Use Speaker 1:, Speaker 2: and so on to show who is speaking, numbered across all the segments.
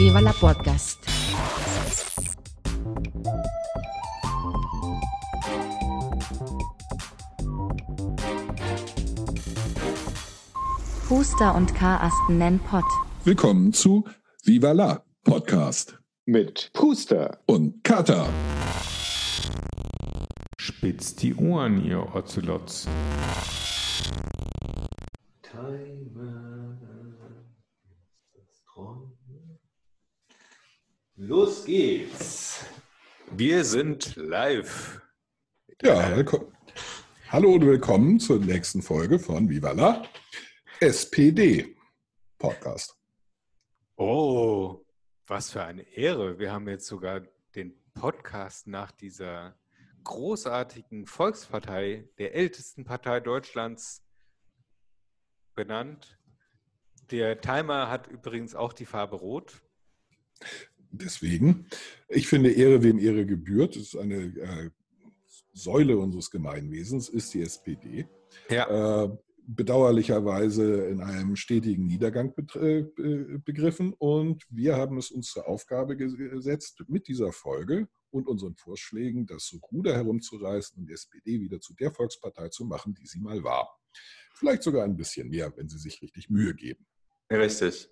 Speaker 1: Viva la Podcast. Puster und Karasten nennen Pott.
Speaker 2: Willkommen zu Viva la Podcast
Speaker 3: mit Puster
Speaker 2: und Kata.
Speaker 4: Spitzt die Ohren, ihr Ocelots.
Speaker 5: Los geht's. Wir sind live.
Speaker 2: Ja, willkommen. Hallo und willkommen zur nächsten Folge von Viva la SPD Podcast.
Speaker 4: Oh, was für eine Ehre. Wir haben jetzt sogar den Podcast nach dieser großartigen Volkspartei, der ältesten Partei Deutschlands, benannt. Der Timer hat übrigens auch die Farbe Rot.
Speaker 2: Deswegen, ich finde, Ehre wem Ehre gebührt. Das ist eine äh, Säule unseres Gemeinwesens, ist die SPD.
Speaker 4: Ja.
Speaker 2: Äh, bedauerlicherweise in einem stetigen Niedergang äh, begriffen. Und wir haben es uns zur Aufgabe gesetzt, mit dieser Folge und unseren Vorschlägen das Ruder herumzureißen und die SPD wieder zu der Volkspartei zu machen, die sie mal war. Vielleicht sogar ein bisschen mehr, wenn sie sich richtig Mühe geben.
Speaker 4: Richtig.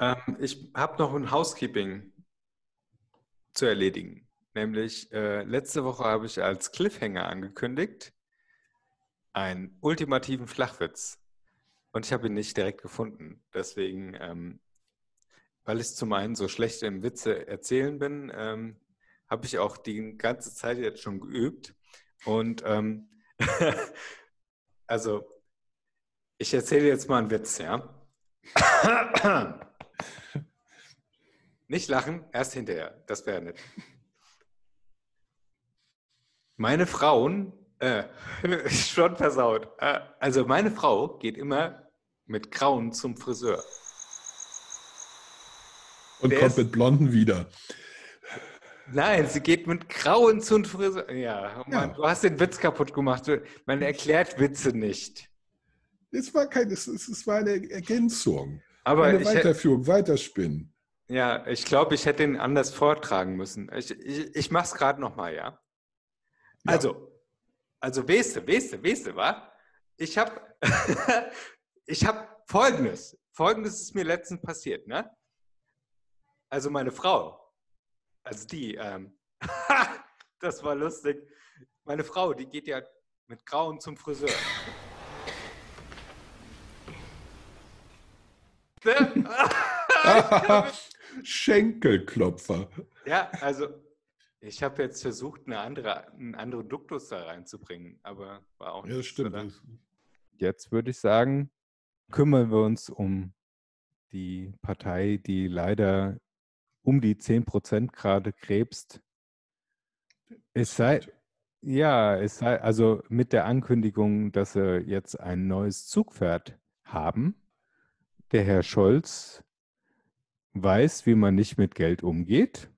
Speaker 4: Ähm, ich habe noch ein Housekeeping zu erledigen. Nämlich äh, letzte Woche habe ich als Cliffhanger angekündigt, einen ultimativen Flachwitz. Und ich habe ihn nicht direkt gefunden. Deswegen, ähm, weil ich zum einen so schlecht im Witze erzählen bin, ähm, habe ich auch die ganze Zeit jetzt schon geübt. Und ähm, also, ich erzähle jetzt mal einen Witz, ja? Nicht lachen, erst hinterher. Das wäre nett. Meine Frauen, äh, schon versaut. Äh, also meine Frau geht immer mit Grauen zum Friseur.
Speaker 2: Und
Speaker 4: Der
Speaker 2: kommt
Speaker 4: ist-
Speaker 2: mit Blonden wieder.
Speaker 4: Nein, sie geht mit Grauen zum Friseur. Ja, Mann,
Speaker 2: Ja.
Speaker 4: du hast den Witz kaputt gemacht. Man erklärt Witze nicht.
Speaker 2: Es war, kein, es, es es war eine Ergänzung.
Speaker 4: Aber
Speaker 2: eine Weiterführung, Weiterspinnen.
Speaker 4: ja, ich glaube, ich hätte ihn anders vortragen müssen. Ich, ich, ich mache es gerade nochmal, ja?
Speaker 2: Ja.
Speaker 4: Also, also du, weißt du, wa? Ich habe ich hab Folgendes. Folgendes ist mir letztens passiert, ne? Also meine Frau, also die, ähm, das war lustig. Meine Frau, die geht ja mit Grauen zum Friseur.
Speaker 2: Schenkelklopfer.
Speaker 4: Ja, also ich habe jetzt versucht, eine andere, einen anderen Duktus da reinzubringen, aber war auch
Speaker 2: Ja,
Speaker 4: nichts,
Speaker 2: stimmt.
Speaker 4: oder?
Speaker 6: Jetzt würde ich sagen, kümmern wir uns um die Partei, die leider um die 10 Prozent gerade krebst. Es sei, ja, es sei, also mit der Ankündigung, dass sie jetzt ein neues Zugpferd haben. Der Herr Scholz weiß, wie man nicht mit Geld umgeht,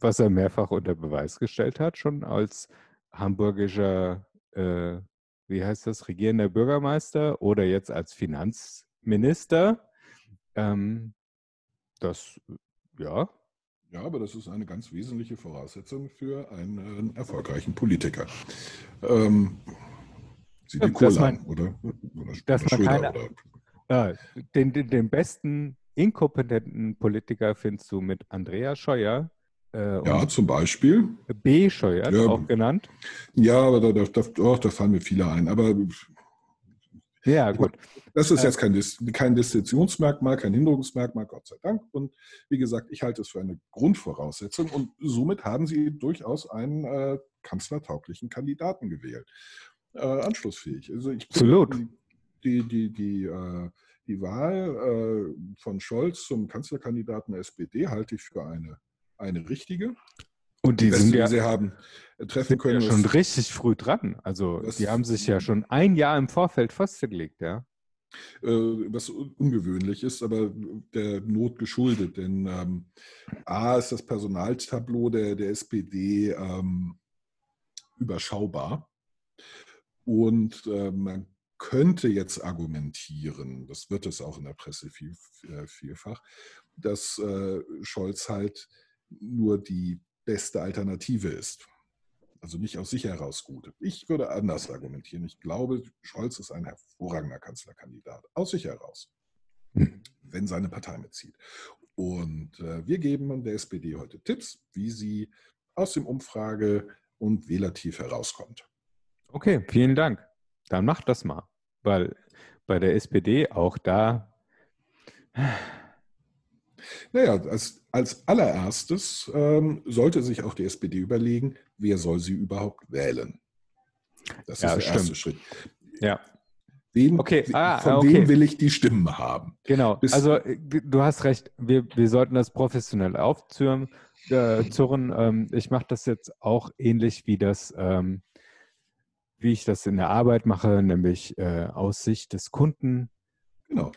Speaker 6: was er mehrfach unter Beweis gestellt hat, schon als hamburgischer, äh, wie heißt das, regierender Bürgermeister oder jetzt als Finanzminister. Ähm, das, ja,
Speaker 2: Ja, aber das ist eine ganz wesentliche Voraussetzung für einen äh, erfolgreichen Politiker. Ähm, Sie den
Speaker 6: Ja, dass
Speaker 2: Kohl
Speaker 6: man-
Speaker 2: an, oder? oder
Speaker 6: dass
Speaker 2: oder
Speaker 6: man keine-
Speaker 2: oder?
Speaker 6: Ja, den, den, den besten inkompetenten Politiker findest du mit Andrea Scheuer, äh,
Speaker 2: Ja, zum Beispiel.
Speaker 6: B. Scheuer
Speaker 2: Ja.
Speaker 6: auch genannt.
Speaker 2: Ja, aber da, da, da, doch, da fallen mir viele ein. Aber
Speaker 6: Ja, gut.
Speaker 2: das ist
Speaker 6: Äh,
Speaker 2: jetzt kein, Dis- kein Distinktionsmerkmal, kein Hinderungsmerkmal, Gott sei Dank. Und wie gesagt, ich halte es für eine Grundvoraussetzung. Und somit haben Sie durchaus einen äh, kanzlertauglichen Kandidaten gewählt. Äh, anschlussfähig. Also ich
Speaker 6: Absolut.
Speaker 2: Die, die, die, äh, die Wahl äh, von Scholz zum Kanzlerkandidaten der SPD halte ich für eine, eine richtige.
Speaker 6: Und die
Speaker 2: Beste,
Speaker 6: sind ja,
Speaker 2: die Sie haben äh, treffen
Speaker 6: sind ja
Speaker 2: können.
Speaker 6: schon
Speaker 2: ist-
Speaker 6: richtig früh dran. Also die haben sich ja schon ein Jahr im Vorfeld festgelegt, ja.
Speaker 2: äh, was un- ungewöhnlich ist, aber der Not geschuldet. Denn ähm, A ist das Personaltableau der, der SPD ähm, überschaubar. Und äh, man könnte jetzt argumentieren, das wird es auch in der Presse viel, äh, vielfach, dass äh, Scholz halt nur die beste Alternative ist. Also nicht aus sich heraus gut. Ich würde anders argumentieren. Ich glaube, Scholz ist ein hervorragender Kanzlerkandidat. Aus sich heraus. Hm. Wenn seine Partei mitzieht. Und äh, wir geben der SPD heute Tipps, wie sie aus dem Umfrage- und Wählertief herauskommt.
Speaker 4: Okay, vielen Dank. Dann macht das mal. Weil bei der SPD auch da.
Speaker 2: Naja, als, als allererstes ähm, sollte sich auch die SPD überlegen, wer soll sie überhaupt wählen. Das ja, ist der stimmt. erste Schritt.
Speaker 4: Ja.
Speaker 2: Wem, okay. Ah, von okay. wem will ich die Stimmen haben?
Speaker 4: Genau. Bis also äh, du hast recht, wir, wir sollten das professionell aufzurren. Äh, ähm, ich mache das jetzt auch ähnlich wie das ähm, wie ich das in der Arbeit mache, nämlich äh, aus Sicht des Kunden.
Speaker 2: Genau.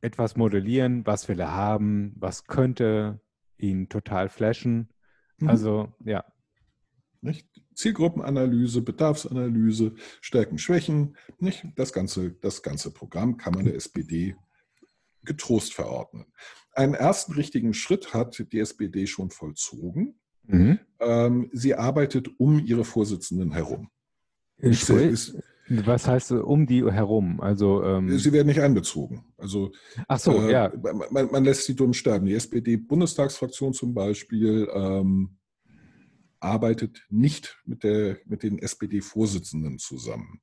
Speaker 4: Etwas modellieren, was will er haben, was könnte ihn total flashen. Mhm. Also, ja.
Speaker 2: Nicht? Zielgruppenanalyse, Bedarfsanalyse, Stärken, Schwächen. Nicht? Das, ganze, das ganze Programm kann man der SPD getrost verordnen. Einen ersten richtigen Schritt hat die SPD schon vollzogen. Mhm. Ähm, sie arbeitet um ihre Vorsitzenden herum.
Speaker 4: Ist, ist, was heißt um die herum? Also, ähm,
Speaker 2: sie werden nicht einbezogen. Also,
Speaker 4: Ach so, äh, ja.
Speaker 2: Man, man, lässt sie dumm sterben. Die SPD-Bundestagsfraktion zum Beispiel ähm, arbeitet nicht mit, der, mit den SPD-Vorsitzenden zusammen.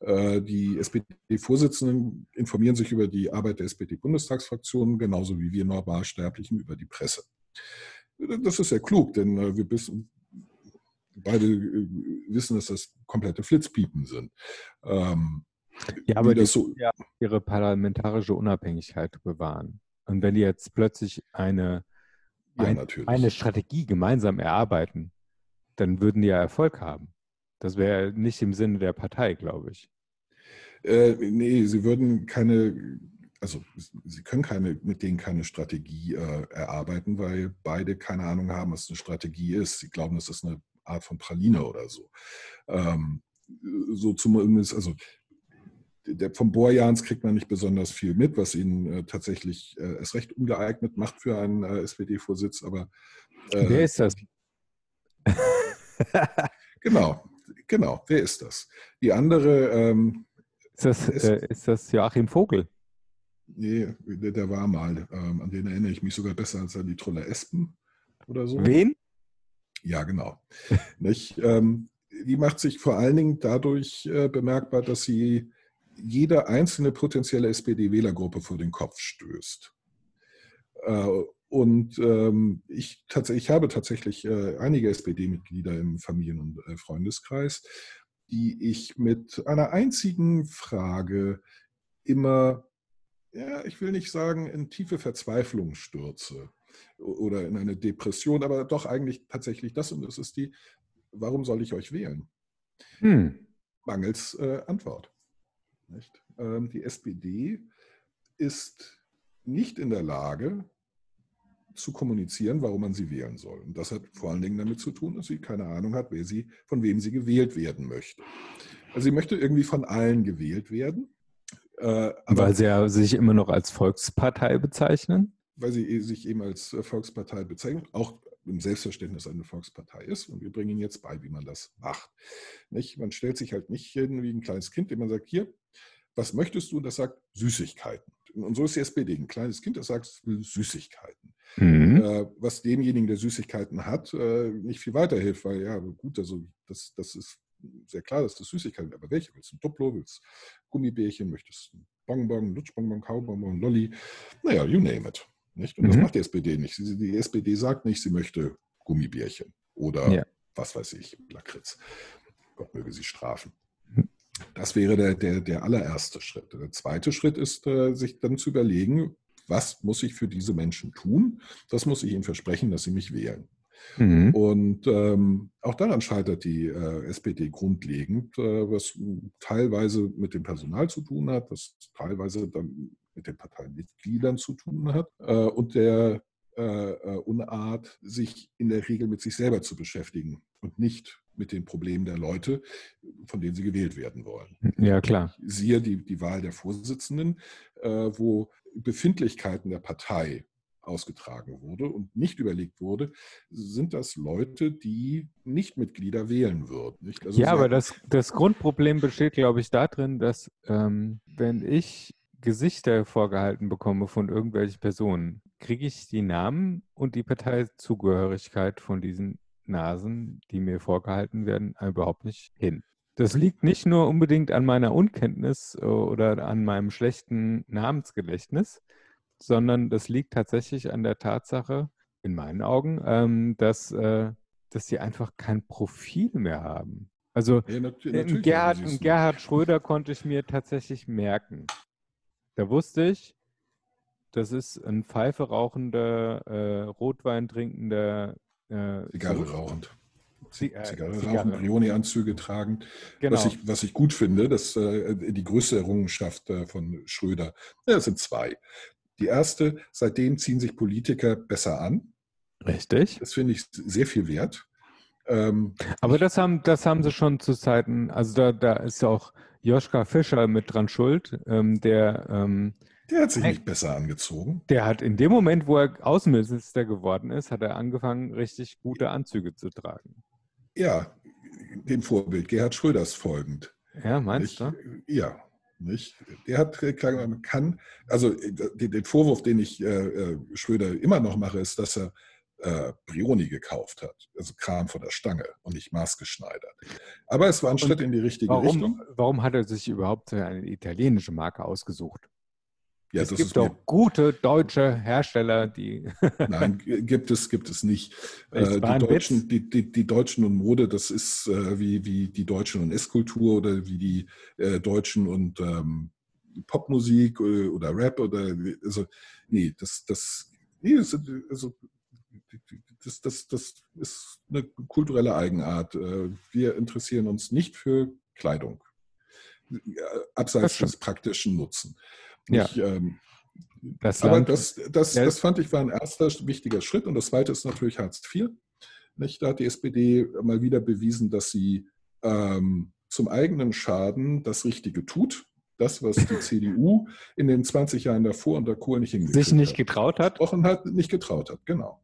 Speaker 2: Äh, die SPD-Vorsitzenden informieren sich über die Arbeit der SPD-Bundestagsfraktion genauso wie wir Normalsterblichen über die Presse. Das ist sehr klug, denn äh, wir wissen, beide äh, wissen, dass das komplette Flitzpiepen sind. Ähm,
Speaker 4: ja, aber die so ja ihre parlamentarische Unabhängigkeit bewahren. Und wenn die jetzt plötzlich eine, ja, ein, eine Strategie gemeinsam erarbeiten, dann würden die ja Erfolg haben. Das wäre nicht im Sinne der Partei, glaube ich.
Speaker 2: Äh, nee, sie würden keine, also sie können keine, mit denen keine Strategie äh, erarbeiten, weil beide keine Ahnung haben, was eine Strategie ist. Sie glauben, das ist eine Art von Praline oder so. Ähm, so zumindest, also der, vom Bohrjans kriegt man nicht besonders viel mit, was ihn äh, tatsächlich äh, erst recht ungeeignet macht für einen äh, SPD-Vorsitz. Aber
Speaker 4: äh, wer ist das?
Speaker 2: genau, genau. Wer ist das? Die andere ähm,
Speaker 4: ist, das, ist, äh, ist das Joachim Vogel?
Speaker 2: Nee, der, der war mal. Ähm, an den erinnere ich mich sogar besser als an die Trolle Espen oder so.
Speaker 4: Wen?
Speaker 2: Ja, genau. Nicht? Ähm, die macht sich vor allen Dingen dadurch äh, bemerkbar, dass sie jede einzelne potenzielle SPD-Wählergruppe vor den Kopf stößt. Äh, und ähm, ich, ich habe tatsächlich äh, einige SPD-Mitglieder im Familien- und äh, Freundeskreis, die ich mit einer einzigen Frage immer, ja, ich will nicht sagen, in tiefe Verzweiflung stürze oder in eine Depression, aber doch eigentlich tatsächlich das und das ist die, warum soll ich euch wählen? Hm. Mangels äh, Antwort. Ähm, die SPD ist nicht in der Lage zu kommunizieren, warum man sie wählen soll. Und das hat vor allen Dingen damit zu tun, dass sie keine Ahnung hat, wer sie, von wem sie gewählt werden möchte. Also sie möchte irgendwie von allen gewählt werden.
Speaker 4: Äh, Weil sie ja sich immer noch als Volkspartei bezeichnen?
Speaker 2: Weil sie sich eben als äh, Volkspartei bezeichnet, auch im Selbstverständnis eine Volkspartei ist. Und wir bringen Ihnen jetzt bei, wie man das macht. Nicht? Man stellt sich halt nicht hin wie ein kleines Kind, dem man sagt, hier, was möchtest du? Und das sagt Süßigkeiten. Und so ist die SPD. Ein kleines Kind, das sagt Süßigkeiten. Mhm. Äh, was demjenigen, der Süßigkeiten hat, äh, nicht viel weiterhilft, weil ja, gut, also das, das ist sehr klar, dass das Süßigkeiten, aber welche? Willst du ein Duplo, willst du Gummibärchen, möchtest du ein Bonbon, Lutschbonbon, Kaubonbon, Lolli? Naja, you name it. Nicht? Und mhm. das macht die SPD nicht. Die SPD sagt nicht, sie möchte Gummibärchen oder ja. was weiß ich, Lakritz. Gott möge sie strafen. Mhm. Das wäre der, der, der allererste Schritt. Der zweite Schritt ist, äh, sich dann zu überlegen, was muss ich für diese Menschen tun? Das muss ich ihnen versprechen, dass sie mich wählen. Mhm. Und ähm, auch daran scheitert die äh, SPD grundlegend, äh, was teilweise mit dem Personal zu tun hat, was teilweise dann mit den Parteimitgliedern zu tun hat äh, und der äh, äh, Unart, sich in der Regel mit sich selber zu beschäftigen und nicht mit den Problemen der Leute, von denen sie gewählt werden wollen.
Speaker 4: Ja, klar.
Speaker 2: Siehe die, die Wahl der Vorsitzenden, äh, wo Befindlichkeiten der Partei ausgetragen wurde und nicht überlegt wurde, sind das Leute, die nicht Mitglieder wählen würden. Also
Speaker 4: ja, aber das, das Grundproblem besteht, glaube ich, darin, dass ähm, wenn ich Gesichter vorgehalten bekomme von irgendwelchen Personen, kriege ich die Namen und die Parteizugehörigkeit von diesen Nasen, die mir vorgehalten werden, überhaupt nicht hin. Das liegt nicht nur unbedingt an meiner Unkenntnis äh, oder an meinem schlechten Namensgedächtnis, sondern das liegt tatsächlich an der Tatsache, in meinen Augen, ähm, dass, äh, dass sie einfach kein Profil mehr haben. Also
Speaker 2: Ja,
Speaker 4: Gerhard, Gerhard Schröder konnte ich mir tatsächlich merken. Da wusste ich, das ist ein Pfeife rauchender, äh, Rotwein trinkender äh,
Speaker 2: Zigarre rauchend.
Speaker 4: Äh,
Speaker 2: Zigarre
Speaker 4: Zigarre.
Speaker 2: rauchen, Brioni-Anzüge tragen.
Speaker 4: Genau.
Speaker 2: Was, ich, was ich gut finde, dass äh, die größte Errungenschaft äh, von Schröder, ja, es sind zwei. Die erste, seitdem ziehen sich Politiker besser an.
Speaker 4: Richtig.
Speaker 2: Das finde ich sehr viel wert. Ähm,
Speaker 4: Aber das haben, das haben sie schon zu Zeiten, also da, da ist ja auch Joschka Fischer mit dran schuld, ähm, der, ähm,
Speaker 2: der hat sich
Speaker 4: Hey.
Speaker 2: nicht besser angezogen.
Speaker 4: der hat in dem Moment, wo er Außenminister geworden ist, hat er angefangen, richtig gute Anzüge zu tragen.
Speaker 2: Ja, dem Vorbild Gerhard Schröders folgend.
Speaker 4: Ja, meinst
Speaker 2: nicht?
Speaker 4: du?
Speaker 2: Ja, nicht? Der hat, äh, klar, man kann, also äh, den, Vorwurf, den ich äh, äh, Schröder immer noch mache, ist, dass er äh, Brioni gekauft hat. Also Kram von der Stange und nicht maßgeschneidert. Aber es war ein Schritt in die richtige Richtung.
Speaker 4: Warum, warum hat er sich überhaupt eine italienische Marke ausgesucht?
Speaker 2: Ja,
Speaker 4: es
Speaker 2: das
Speaker 4: gibt doch gute deutsche Hersteller, die.
Speaker 2: nein, gibt es, gibt es nicht. Äh, die, Deutschen, die, die, die Deutschen und Mode, das ist äh, wie, wie die Deutschen und Esskultur oder wie die äh, Deutschen und ähm, Popmusik äh, oder Rap oder also nee, das, das, nee, das, sind, also, das, das, das ist eine kulturelle Eigenart. Äh, Wir interessieren uns nicht für Kleidung. Äh, Abseits des praktischen Nutzen.
Speaker 4: Ja.
Speaker 2: Ich, ähm,
Speaker 4: Das
Speaker 2: aber das, das,
Speaker 4: Ja.
Speaker 2: das fand ich war ein erster wichtiger Schritt. Und das zweite ist natürlich Hartz IV. Nicht? Da hat die SPD mal wieder bewiesen, dass sie ähm, zum eigenen Schaden das Richtige tut. Das, was die CDU in den 20 Jahren davor unter Kohl nicht hingekriegt
Speaker 4: sich nicht
Speaker 2: hat.
Speaker 4: getraut hat.
Speaker 2: Hat, nicht getraut hat, genau.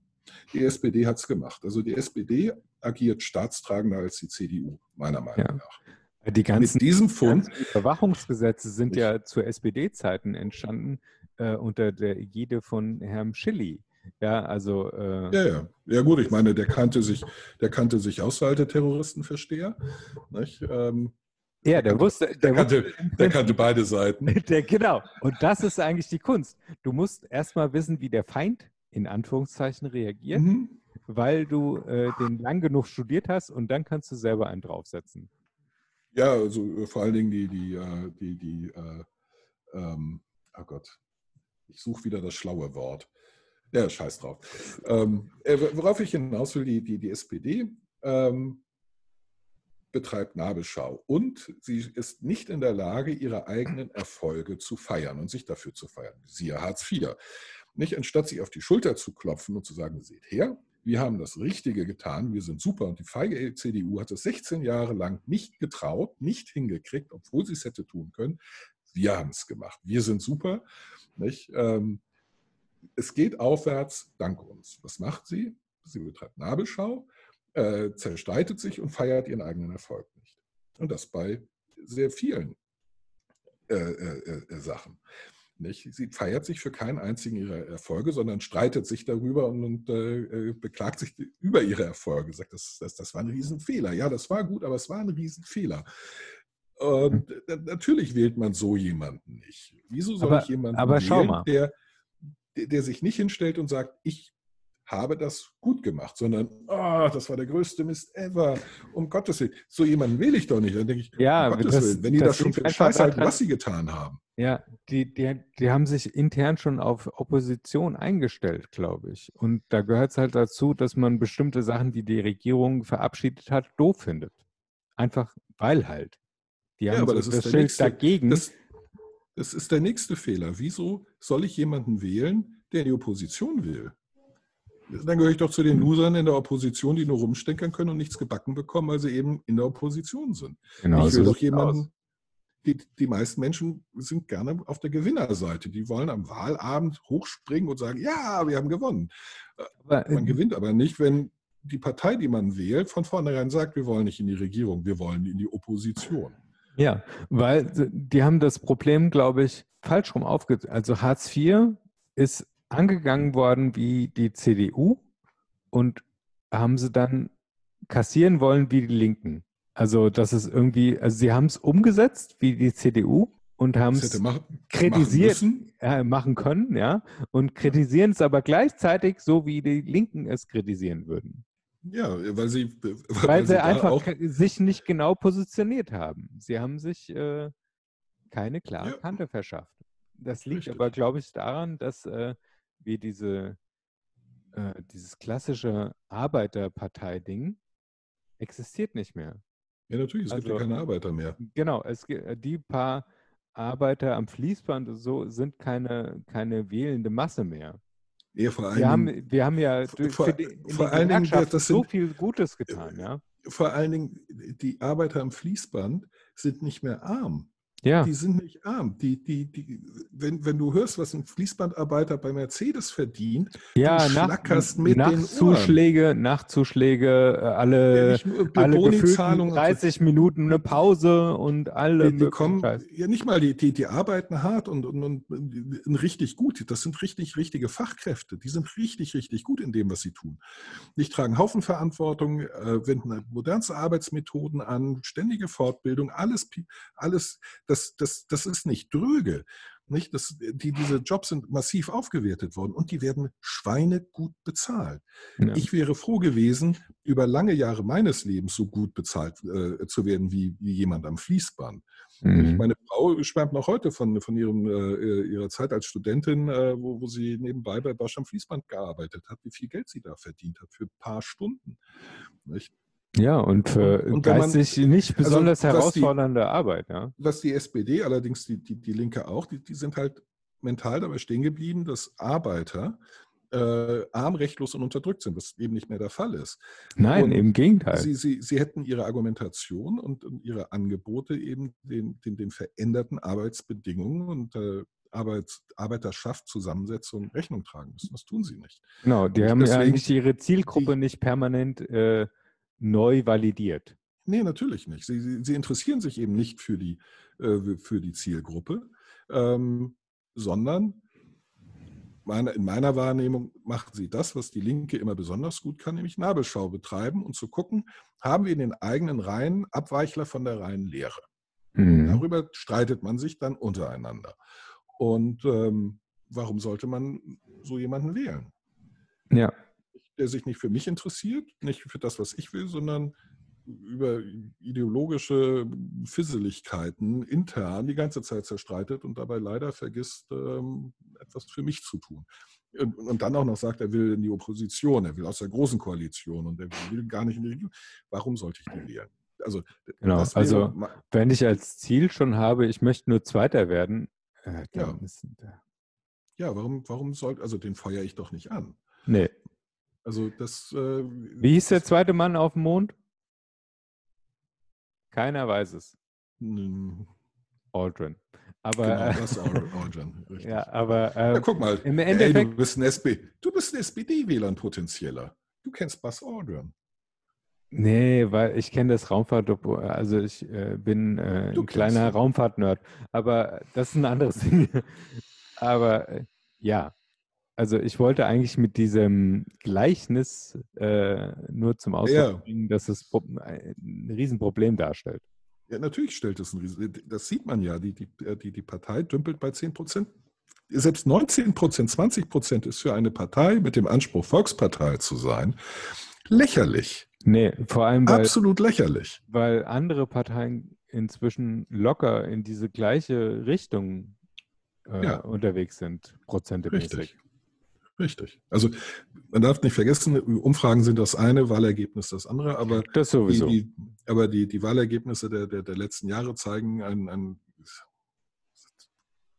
Speaker 2: Die SPD hat es gemacht. Also die SPD agiert staatstragender als die CDU, meiner Meinung
Speaker 4: Ja.
Speaker 2: nach.
Speaker 4: Die ganzen,
Speaker 2: Mit diesem Fund
Speaker 4: Überwachungsgesetze sind
Speaker 2: Ich-
Speaker 4: ja zu SPD-Zeiten entstanden äh, unter der Ägide von Herrn Schilly. Ja, also äh,
Speaker 2: Ja, ja. Ja gut, ich meine, der kannte sich, der kannte sich aus, der Terroristenversteher. Nicht? Ähm,
Speaker 4: ja, der wusste,
Speaker 2: der,
Speaker 4: der,
Speaker 2: kannte, der kannte beide Seiten.
Speaker 4: der, genau. Und das ist eigentlich die Kunst. Du musst erstmal wissen, wie der Feind in Anführungszeichen reagiert,
Speaker 2: Mhm.
Speaker 4: weil du äh, den lang genug studiert hast und dann kannst du selber einen draufsetzen.
Speaker 2: Ja, also äh, vor allen Dingen die, die, äh, die, die äh, ähm, oh Gott, ich suche wieder das schlaue Wort. Ja, scheiß drauf. Ähm, äh, worauf ich hinaus will, die, die, die SPD ähm, betreibt Nabelschau und sie ist nicht in der Lage, ihre eigenen Erfolge zu feiern und sich dafür zu feiern. Siehe Hartz IV. Nicht, anstatt sich auf die Schulter zu klopfen und zu sagen, seht her, wir haben das Richtige getan, wir sind super. Und die feige CDU hat es 16 Jahre lang nicht getraut, nicht hingekriegt, obwohl sie es hätte tun können. Wir haben es gemacht. Wir sind super. Nicht? Ähm, es geht aufwärts dank uns. Was macht sie? Sie betreibt Nabelschau, äh, zerstreitet sich und feiert ihren eigenen Erfolg nicht. Und das bei sehr vielen äh, äh, äh, Sachen. Nicht? Sie feiert sich für keinen einzigen ihrer Erfolge, sondern streitet sich darüber und, und äh, beklagt sich über ihre Erfolge. Sagt, das, das, das war ein Riesenfehler. Ja, das war gut, aber es war ein Riesenfehler. Und äh, natürlich wählt man so jemanden nicht. Wieso soll
Speaker 4: Aber-
Speaker 2: ich jemanden wählen. Der, der, sich nicht hinstellt und sagt, ich habe das gut gemacht, sondern, oh, das war der größte Mist ever. Um Gottes Willen. So jemanden wähle ich doch nicht. Dann denke ich,
Speaker 4: Ja,
Speaker 2: um Gottes
Speaker 4: das-
Speaker 2: Willen, wenn die
Speaker 4: das
Speaker 2: das schon für Scheiß halten, was sie getan haben.
Speaker 4: Ja, die, die, die haben sich intern schon auf Opposition eingestellt, glaube ich. Und da gehört es halt dazu, dass man bestimmte Sachen, die die Regierung verabschiedet hat, doof findet. Einfach weil halt. Die
Speaker 2: Ja,
Speaker 4: haben
Speaker 2: aber
Speaker 4: so
Speaker 2: das ist
Speaker 4: das Schild
Speaker 2: nächste-
Speaker 4: dagegen.
Speaker 2: Das, das ist der nächste Fehler. Wieso soll ich jemanden wählen, der in die Opposition will? Dann gehöre ich doch zu den Losern in der Opposition, die nur rumstenkern können und nichts gebacken bekommen, weil sie eben in der Opposition sind.
Speaker 4: Genau,
Speaker 2: ich
Speaker 4: so
Speaker 2: will doch
Speaker 4: sieht's
Speaker 2: jemanden,
Speaker 4: aus.
Speaker 2: Die, die meisten Menschen sind gerne auf der Gewinnerseite. Die wollen am Wahlabend hochspringen und sagen, ja, wir haben gewonnen.
Speaker 4: Aber,
Speaker 2: Man
Speaker 4: äh,
Speaker 2: gewinnt aber nicht, wenn die Partei, die man wählt, von vornherein sagt, wir wollen nicht in die Regierung, wir wollen in die Opposition.
Speaker 4: Ja, weil die haben das Problem, glaube ich, falsch rum aufge... Also Hartz IV ist angegangen worden wie die CDU und haben sie dann kassieren wollen wie die Linken. Also das ist irgendwie, also sie haben es umgesetzt wie die CDU und haben es kritisiert
Speaker 2: machen
Speaker 4: äh, machen können, ja, und kritisieren es aber gleichzeitig so, wie die Linken es kritisieren würden.
Speaker 2: Ja, weil sie,
Speaker 4: Weil sie
Speaker 2: da
Speaker 4: einfach sich nicht genau positioniert haben. Sie haben sich äh, keine klare
Speaker 2: Ja.
Speaker 4: Kante verschafft. Das liegt
Speaker 2: Richtig.
Speaker 4: aber, glaube ich, daran, dass äh, wir diese, äh, dieses klassische Arbeiterpartei-Ding existiert nicht mehr.
Speaker 2: Ja natürlich, es gibt ja
Speaker 4: also-
Speaker 2: keine Arbeiter mehr.
Speaker 4: Genau, es, gi- äh, die paar Arbeiter am Fließband und so sind keine, keine wählende Masse mehr.
Speaker 2: Ja, vor allen
Speaker 4: Wir haben, wir haben ja durch,
Speaker 2: vor-
Speaker 4: die,
Speaker 2: vor allen Dingen, das
Speaker 4: so
Speaker 2: sind-
Speaker 4: viel Gutes getan, ja.
Speaker 2: vor allen Dingen, die Arbeiter am Fließband sind nicht mehr arm.
Speaker 4: Ja,
Speaker 2: Die sind nicht arm. Die, die, die, wenn, wenn du hörst, was ein Fließbandarbeiter bei Mercedes verdient,
Speaker 4: ja
Speaker 2: du
Speaker 4: nach,
Speaker 2: schlackerst mit den Ohren.
Speaker 4: Nachtzuschläge, Nachtzuschläge, äh,
Speaker 2: ja,
Speaker 4: alle,
Speaker 2: nicht nur
Speaker 4: alle gefühlten
Speaker 2: Bonizahlungen. und so.
Speaker 4: 30 Minuten eine Pause und alle
Speaker 2: Die, die kommen, ja nicht mal, die, die, die arbeiten hart und, und, und, und richtig gut. Das sind richtig, richtige Fachkräfte. Die sind richtig, richtig gut in dem, was sie tun. Die tragen Haufen Verantwortung, äh, wenden modernste Arbeitsmethoden an, ständige Fortbildung, alles, alles das, das, das ist nicht dröge. Nicht? Das, die, diese Jobs sind massiv aufgewertet worden und die werden schweinegut bezahlt.
Speaker 4: Ja.
Speaker 2: Ich wäre froh gewesen, über lange Jahre meines Lebens so gut bezahlt äh, zu werden wie, wie jemand am Fließband.
Speaker 4: Mhm.
Speaker 2: Meine Frau schwärmt noch heute von, von ihrem, äh, ihrer Zeit als Studentin, äh, wo, wo sie nebenbei bei Bosch am Fließband gearbeitet hat, wie viel Geld sie da verdient hat für ein paar Stunden. Nicht?
Speaker 4: Ja, und für
Speaker 2: Und- und wenn man-
Speaker 4: geistig nicht besonders
Speaker 2: was die-
Speaker 4: herausfordernde Arbeit, ja.
Speaker 2: Was die SPD, allerdings die, die, die Linke auch, die, die sind halt mental dabei stehen geblieben, dass Arbeiter äh, arm, rechtlos und unterdrückt sind, was eben nicht mehr der Fall ist.
Speaker 4: Nein,
Speaker 2: Und
Speaker 4: im Gegenteil.
Speaker 2: Sie, sie, sie hätten ihre Argumentation und, und ihre Angebote eben den, den, den veränderten Arbeitsbedingungen und äh, Arbeits, Arbeiterschaft, Zusammensetzung Rechnung tragen müssen. Das tun sie nicht.
Speaker 4: Genau, die
Speaker 2: Und
Speaker 4: haben ja eigentlich ihre Zielgruppe nicht permanent äh, neu validiert.
Speaker 2: Nee, natürlich nicht. Sie, sie, sie interessieren sich eben nicht für die, äh, für die Zielgruppe, ähm, sondern meine, in meiner Wahrnehmung machen sie das, was die Linke immer besonders gut kann, nämlich Nabelschau betreiben und zu gucken, haben wir in den eigenen Reihen Abweichler von der reinen Lehre.
Speaker 4: Mhm.
Speaker 2: Darüber streitet man sich dann untereinander. Und ähm, warum sollte man so jemanden wählen?
Speaker 4: Ja,
Speaker 2: Der sich nicht für mich interessiert, nicht für das, was ich will, sondern über ideologische Fisseligkeiten intern die ganze Zeit zerstreitet und dabei leider vergisst, ähm, etwas für mich zu tun. Und, und dann auch noch sagt, er will in die Opposition, er will aus der großen Koalition und er will gar nicht in die Regierung. Warum sollte ich die wählen? Also,
Speaker 4: Genau, also wenn ich als Ziel schon habe, ich möchte nur Zweiter werden, äh, dann
Speaker 2: Ja.
Speaker 4: ist,
Speaker 2: ja, warum, warum sollte, also den feuere ich doch nicht an.
Speaker 4: nee.
Speaker 2: Also das. Äh,
Speaker 4: Wie hieß der zweite Mann auf dem Mond? Keiner weiß es.
Speaker 2: Hm,
Speaker 4: Aldrin. Aber,
Speaker 2: Genau,
Speaker 4: äh,
Speaker 2: das ist Aldrin, richtig.
Speaker 4: ja, aber
Speaker 2: Ja,
Speaker 4: äh,
Speaker 2: guck mal,
Speaker 4: im
Speaker 2: ey,
Speaker 4: Endeffekt-
Speaker 2: du bist ein SP, du bist ein SPD-Wähler, potenzieller. Du kennst Buzz Aldrin.
Speaker 4: nee, weil ich kenne das Raumfahrt, also ich äh, bin äh, ein kleiner. Raumfahrt-Nerd, aber das ist ein anderes Ding. aber äh, ja, also ich wollte eigentlich mit diesem Gleichnis äh, nur zum Ausdruck
Speaker 2: Ja.
Speaker 4: bringen, dass es ein Riesenproblem darstellt.
Speaker 2: Ja, natürlich stellt es ein Riesen. Das sieht man ja. Die, die, die, die Partei dümpelt bei 10 Prozent. Selbst 19 Prozent, 20 Prozent ist für eine Partei mit dem Anspruch, Volkspartei zu sein, lächerlich.
Speaker 4: Nee, vor allem, weil,
Speaker 2: Absolut lächerlich.
Speaker 4: weil andere Parteien inzwischen locker in diese gleiche Richtung äh,
Speaker 2: Ja.
Speaker 4: unterwegs sind, prozentemäßig.
Speaker 2: Richtig. Richtig. Also man darf nicht vergessen, Umfragen sind das eine, Wahlergebnis das andere, aber
Speaker 4: Das
Speaker 2: die,
Speaker 4: sowieso.
Speaker 2: die, aber die, die Wahlergebnisse der, der, der letzten Jahre zeigen einen, einen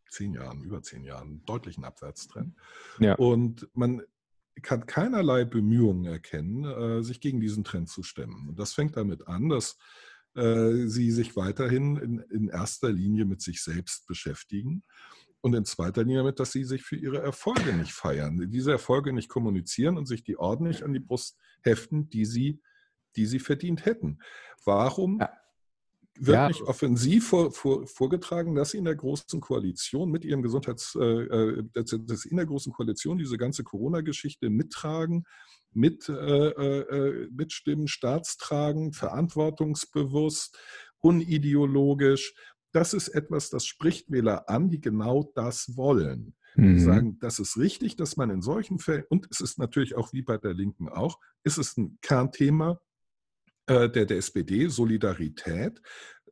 Speaker 2: zehn Jahren, über zehn Jahren, deutlichen Abwärtstrend.
Speaker 4: Ja.
Speaker 2: Und man kann keinerlei Bemühungen erkennen, äh, sich gegen diesen Trend zu stemmen. Und das fängt damit an, dass äh, sie sich weiterhin in, in erster Linie mit sich selbst beschäftigen und in zweiter Linie damit, dass sie sich für ihre Erfolge nicht feiern, diese Erfolge nicht kommunizieren und sich die Orden nicht an die Brust heften, die sie, die sie verdient hätten. Warum
Speaker 4: Ja.
Speaker 2: wird
Speaker 4: Ja.
Speaker 2: nicht offensiv vor, vor, vorgetragen, dass sie in der großen Koalition mit ihrem Gesundheits, äh, äh, dass, in der großen Koalition diese ganze Corona-Geschichte mittragen, mit, äh, äh, mitstimmen, staatstragend, verantwortungsbewusst, unideologisch. Das ist etwas, das spricht Wähler an, die genau das wollen. Die
Speaker 4: Mhm.
Speaker 2: sagen, das ist richtig, dass man in solchen Fällen, und es ist natürlich auch wie bei der Linken auch, ist es ein Kernthema äh, der, der SPD, Solidarität,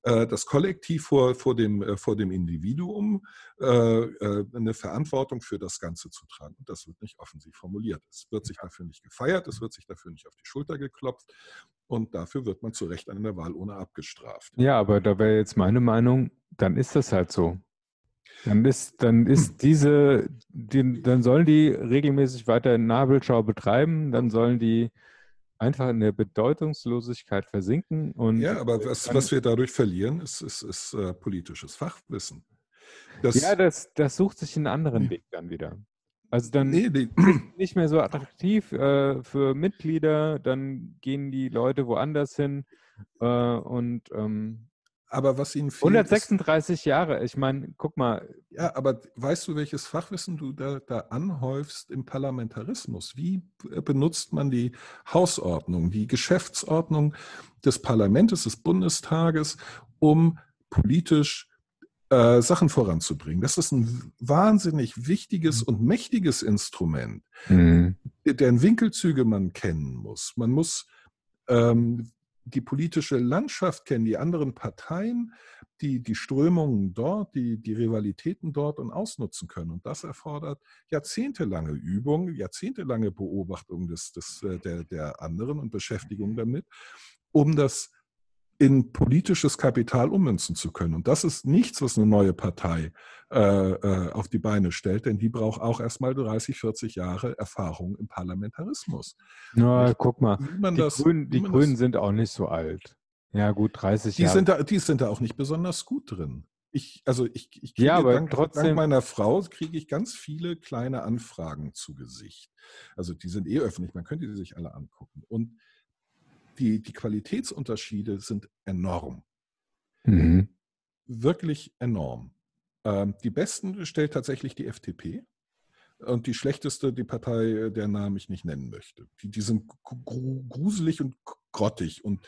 Speaker 2: das Kollektiv vor, vor, dem, äh, vor dem Individuum, äh, äh, eine Verantwortung für das Ganze zu tragen. Und das wird nicht offensiv formuliert. Es wird sich dafür nicht gefeiert, es wird sich dafür nicht auf die Schulter geklopft und dafür wird man zu Recht an der Wahl ohne abgestraft.
Speaker 4: Ja, aber da wäre jetzt meine Meinung, dann ist das halt so. Dann ist, dann ist diese, die, dann sollen die regelmäßig weiter Nabelschau betreiben, dann sollen die einfach in der Bedeutungslosigkeit versinken und
Speaker 2: Ja, aber was, was wir dadurch verlieren, ist, ist, ist äh, politisches Fachwissen. Das,
Speaker 4: ja, das, das sucht sich einen anderen
Speaker 2: Nee.
Speaker 4: Weg dann wieder. Also dann
Speaker 2: nee, nee,
Speaker 4: nicht mehr so attraktiv äh, für Mitglieder, dann gehen die Leute woanders hin äh, und ähm,
Speaker 2: aber was ihnen fehlt, ist,
Speaker 4: 136 Jahre, ich meine, guck mal,
Speaker 2: Ja, aber weißt du, welches Fachwissen du da, da anhäufst im Parlamentarismus? Wie benutzt man die Hausordnung, die Geschäftsordnung des Parlaments, des Bundestages, um politisch äh, Sachen voranzubringen? Das ist ein wahnsinnig wichtiges und mächtiges Instrument, deren Winkelzüge man kennen muss. Man muss ähm, die politische Landschaft kennen, die anderen Parteien, die, die Strömungen dort, die, die Rivalitäten dort und ausnutzen können. Und das erfordert jahrzehntelange Übung, jahrzehntelange Beobachtung des, des, äh, der, der anderen und Beschäftigung damit, um das in politisches Kapital ummünzen zu können. Und das ist nichts, was eine neue Partei äh, äh, auf die Beine stellt, denn die braucht auch erstmal 30, 40 Jahre Erfahrung im Parlamentarismus.
Speaker 4: na,
Speaker 2: Nicht?
Speaker 4: guck mal, die
Speaker 2: das,
Speaker 4: Grünen, die Grünen
Speaker 2: das,
Speaker 4: sind auch nicht so alt. Ja, gut, 30
Speaker 2: die,
Speaker 4: Jahre.
Speaker 2: sind da, die sind da auch nicht besonders gut drin. Ich, also ich, ich kriege
Speaker 4: Ja,
Speaker 2: dank,
Speaker 4: trotzdem-
Speaker 2: dank meiner Frau kriege ich ganz viele kleine Anfragen zu Gesicht. Also die sind eh öffentlich, man könnte die sich alle angucken. Und die, die Qualitätsunterschiede sind enorm.
Speaker 4: Mhm.
Speaker 2: wirklich enorm. Ähm, die besten stellt tatsächlich die FDP und die schlechteste die Partei, deren Namen ich nicht nennen möchte. Die, die sind gru gruselig und grottig und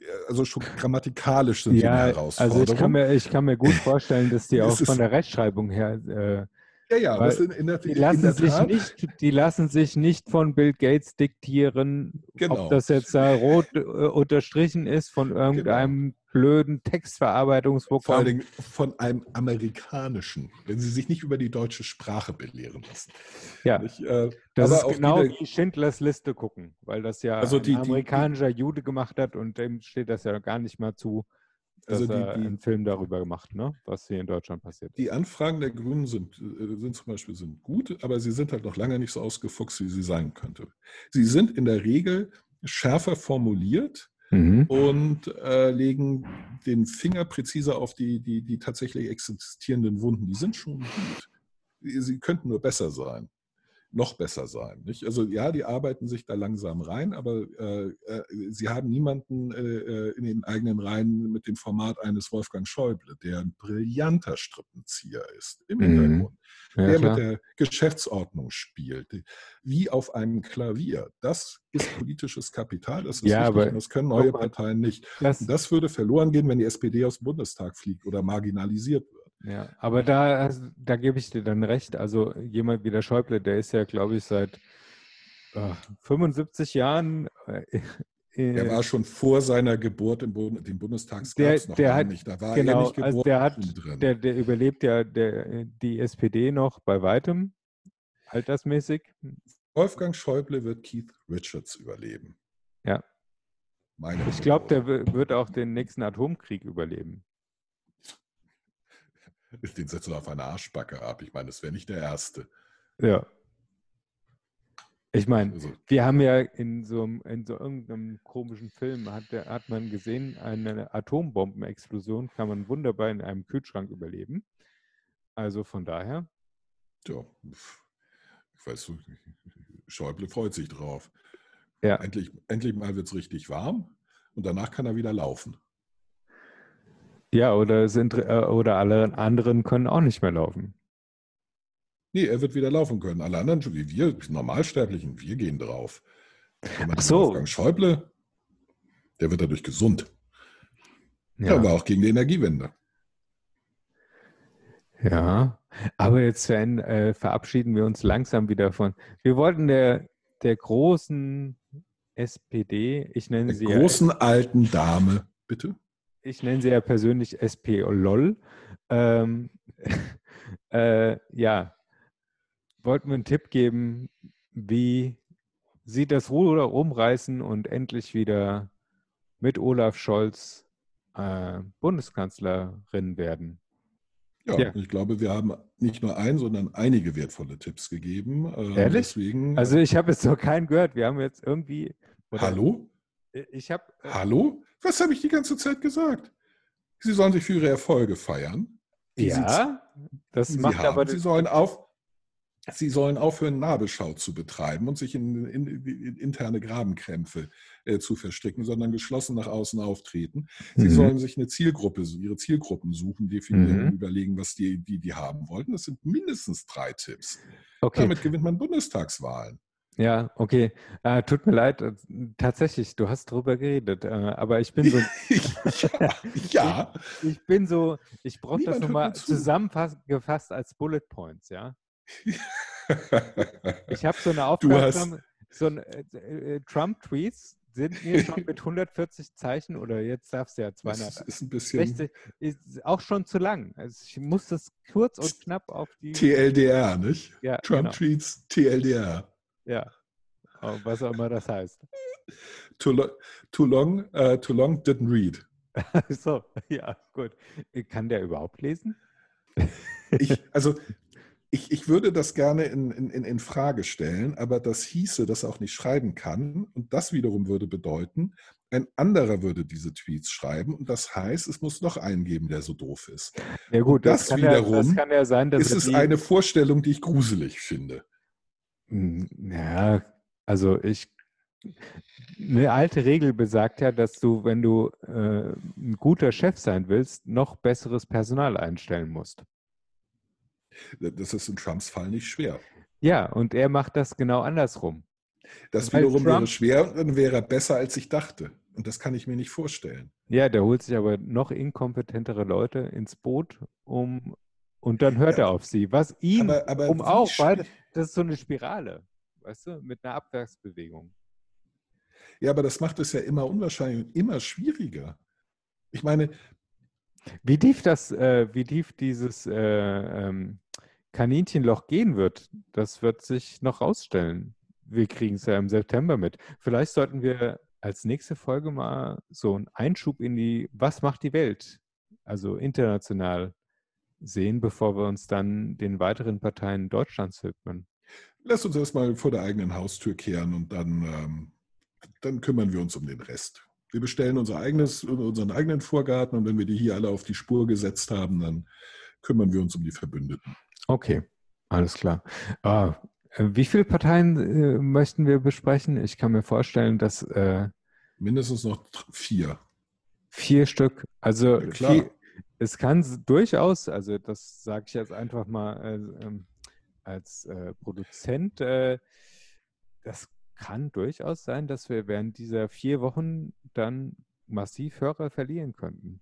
Speaker 2: äh, also schon grammatikalisch sind die eine
Speaker 4: Ja,
Speaker 2: Herausforderung.
Speaker 4: also ich kann, mir, ich kann mir gut vorstellen, dass die auch von der Rechtschreibung her, äh,
Speaker 2: ja, ja,
Speaker 4: weil
Speaker 2: das in, in der,
Speaker 4: die,
Speaker 2: in
Speaker 4: lassen
Speaker 2: der
Speaker 4: sich nicht, die lassen sich nicht von Bill Gates diktieren,
Speaker 2: Genau.
Speaker 4: ob das jetzt da rot äh, unterstrichen ist von irgendeinem blöden
Speaker 2: vor allen
Speaker 4: Textverarbeitungsprogramm.
Speaker 2: Dingen von einem amerikanischen, wenn sie sich nicht über die deutsche Sprache belehren lassen.
Speaker 4: Ja,
Speaker 2: Nicht, äh,
Speaker 4: das ist genau
Speaker 2: wieder-
Speaker 4: wie Schindlers Liste gucken, weil das ja
Speaker 2: Also die-
Speaker 4: ein
Speaker 2: die-
Speaker 4: amerikanischer Jude gemacht hat und dem steht das ja gar nicht mal zu,
Speaker 2: Also die- die-
Speaker 4: einen Film darüber gemacht, ne? was hier in Deutschland passiert ist.
Speaker 2: Die Anfragen der Grünen sind, äh, sind zum Beispiel sind gut, aber sie sind halt noch lange nicht so ausgefuchst, wie sie sein könnte. Sie sind in der Regel schärfer formuliert
Speaker 4: Mhm.
Speaker 2: und äh, legen den Finger präziser auf die, die, die tatsächlich existierenden Wunden. Die sind schon gut. Sie könnten nur besser sein. Noch besser sein. Nicht? Also ja, die arbeiten sich da langsam rein, aber äh, äh, sie haben niemanden äh, äh, in den eigenen Reihen mit dem Format eines Wolfgang Schäuble, der ein brillanter Strippenzieher ist im
Speaker 4: Mhm.
Speaker 2: Hintergrund,
Speaker 4: Ja,
Speaker 2: der
Speaker 4: klar.
Speaker 2: mit der Geschäftsordnung spielt, wie auf einem Klavier. Das ist politisches Kapital, das ist
Speaker 4: Ja,
Speaker 2: wichtig
Speaker 4: aber
Speaker 2: das können neue Parteien nicht.
Speaker 4: Das,
Speaker 2: das würde verloren gehen, wenn die SPD aus dem Bundestag fliegt oder marginalisiert wird.
Speaker 4: Ja, aber da, hast- da gebe ich dir dann recht. Also jemand wie der Schäuble, der ist ja, glaube ich, seit äh, 75 Jahren. Äh,
Speaker 2: Er
Speaker 4: äh,
Speaker 2: war schon vor seiner Geburt im Bund, den Bundestags
Speaker 4: Der-
Speaker 2: gab es noch
Speaker 4: der hat-
Speaker 2: nicht. Da war er
Speaker 4: genau,
Speaker 2: nicht geboren
Speaker 4: also der hat, der, der überlebt ja der, die SPD noch bei weitem, altersmäßig.
Speaker 2: Wolfgang Schäuble wird Keith Richards überleben.
Speaker 4: Ja.
Speaker 2: Meine
Speaker 4: Ich glaube, der wird auch den nächsten Atomkrieg überleben.
Speaker 2: Den setzt er auf eine Arschbacke ab. Ich meine, das wäre nicht der erste.
Speaker 4: Ja. Ich meine,
Speaker 2: Also,
Speaker 4: wir haben ja in so, einem- in so irgendeinem komischen Film, hat, der- hat man gesehen, eine Atombombenexplosion kann man wunderbar in einem Kühlschrank überleben. Also von daher,
Speaker 2: ja, ich weiß, Schäuble freut sich drauf.
Speaker 4: ja,
Speaker 2: Endlich, endlich mal wird es richtig warm und danach kann er wieder laufen.
Speaker 4: Ja oder, sind, äh, oder alle anderen können auch nicht mehr laufen.
Speaker 2: Nee, er wird wieder laufen können. Alle anderen, wie wir, Normalsterblichen, wir gehen drauf.
Speaker 4: Ach so.
Speaker 2: Wolfgang Schäuble, der wird dadurch gesund. Ja.
Speaker 4: Ja,
Speaker 2: aber auch gegen die Energiewende.
Speaker 4: ja. aber jetzt Sven, äh, verabschieden wir uns langsam wieder von. Wir wollten der, der großen SPD, ich nenne
Speaker 2: Der
Speaker 4: sie ja
Speaker 2: großen alten Dame, bitte.
Speaker 4: Ich nenne sie ja persönlich SP-LOL. Ähm, äh, ja, wollten wir einen Tipp geben, wie sie das Ruder rumreißen und endlich wieder mit Olaf Scholz äh, Bundeskanzlerin werden.
Speaker 2: Ja,
Speaker 4: Ja.
Speaker 2: ich glaube, wir haben nicht nur ein, sondern einige wertvolle Tipps gegeben. Ähm,
Speaker 4: Ehrlich?
Speaker 2: Deswegen,
Speaker 4: Also ich habe jetzt noch keinen gehört. Wir haben jetzt irgendwie.
Speaker 2: hallo?
Speaker 4: Ich habe. Äh,
Speaker 2: Hallo? Was habe ich die ganze Zeit gesagt? Sie sollen sich für ihre Erfolge feiern. Die
Speaker 4: ja, das
Speaker 2: Sie,
Speaker 4: macht
Speaker 2: haben.
Speaker 4: aber.
Speaker 2: Sie sollen auf. Sie sollen aufhören, Nabelschau zu betreiben und sich in, in, in interne Grabenkrämpfe äh, zu verstricken, sondern geschlossen nach außen auftreten. Sie
Speaker 4: Mhm.
Speaker 2: sollen sich eine Zielgruppe, ihre Zielgruppen suchen, definieren
Speaker 4: Mhm.
Speaker 2: und überlegen, was die, die, die haben wollten. Das sind mindestens drei Tipps.
Speaker 4: Okay.
Speaker 2: Damit gewinnt man Bundestagswahlen.
Speaker 4: Ja, okay. Äh, tut mir leid. äh, Tatsächlich, du hast drüber geredet. Äh, aber ich bin so.
Speaker 2: ja, ja.
Speaker 4: Ich bin so, ich brauche das nochmal zusammengefasst als Bullet Points, ja. Ich habe so eine Aufgabe,
Speaker 2: hast-
Speaker 4: so ein äh, äh, Trump-Tweets sind mir schon mit 140 Zeichen oder jetzt darfst du ja
Speaker 2: Das
Speaker 4: 260,
Speaker 2: ist ein bisschen
Speaker 4: ist auch schon zu lang. Also ich muss das kurz und knapp auf die,
Speaker 2: TLDR, nicht?
Speaker 4: ja,
Speaker 2: Trump
Speaker 4: genau,
Speaker 2: Tweets TLDR.
Speaker 4: Ja, was auch immer das heißt.
Speaker 2: Too, lo too long, äh, too long didn't read.
Speaker 4: so, ja, gut. Kann der überhaupt lesen?
Speaker 2: Ich, also ich, ich würde das gerne in, in, in Frage stellen, aber das hieße, dass er auch nicht schreiben kann. Und das wiederum würde bedeuten, ein anderer würde diese Tweets schreiben. Und das heißt, es muss noch einen geben, der so doof ist.
Speaker 4: Ja gut, das,
Speaker 2: das
Speaker 4: kann, ja, das
Speaker 2: wiederum
Speaker 4: kann ja sein,
Speaker 2: Es ist
Speaker 4: die-
Speaker 2: eine Vorstellung, die ich gruselig finde.
Speaker 4: Hm, Ja, also ich, eine alte Regel besagt ja, dass du, wenn du äh, ein guter Chef sein willst, noch besseres Personal einstellen musst.
Speaker 2: Das ist in Trumps Fall nicht schwer.
Speaker 4: Ja, und er macht das genau andersrum.
Speaker 2: Das
Speaker 4: Weil
Speaker 2: wiederum wäre
Speaker 4: Trump-
Speaker 2: schwer und dann wäre er besser, als ich dachte. Und das kann ich mir nicht vorstellen.
Speaker 4: Ja, der holt sich aber noch inkompetentere Leute ins Boot, um und dann hört
Speaker 2: Ja.
Speaker 4: er auf sie. Was ihn,
Speaker 2: Aber, aber
Speaker 4: um auch, weil das ist so eine Spirale, weißt du, mit einer Abwärtsbewegung.
Speaker 2: Ja, aber das macht es ja immer unwahrscheinlich und immer schwieriger. Ich meine,
Speaker 4: Wie tief das, äh, wie tief dieses äh, ähm, Kaninchenloch gehen wird, das wird sich noch rausstellen. Wir kriegen es ja im September mit. Vielleicht sollten wir als nächste Folge mal so einen Einschub in die, was macht die Welt, also international sehen, bevor wir uns dann den weiteren Parteien Deutschlands widmen.
Speaker 2: lass uns erstmal vor der eigenen Haustür kehren und dann, ähm, dann kümmern wir uns um den Rest. Wir bestellen unser eigenes, unseren eigenen Vorgarten und wenn wir die hier alle auf die Spur gesetzt haben, dann kümmern wir uns um die Verbündeten.
Speaker 4: Okay, alles klar. Ah, äh, wie viele Parteien äh, möchten wir besprechen? Ich kann mir vorstellen, dass äh,
Speaker 2: Mindestens noch vier.
Speaker 4: Vier Stück. Also
Speaker 2: Ja, klar.
Speaker 4: Es kann durchaus, also das sage ich jetzt einfach mal äh, als äh, Produzent, äh, das kann durchaus sein, dass wir während dieser vier Wochen dann massiv Hörer verlieren könnten.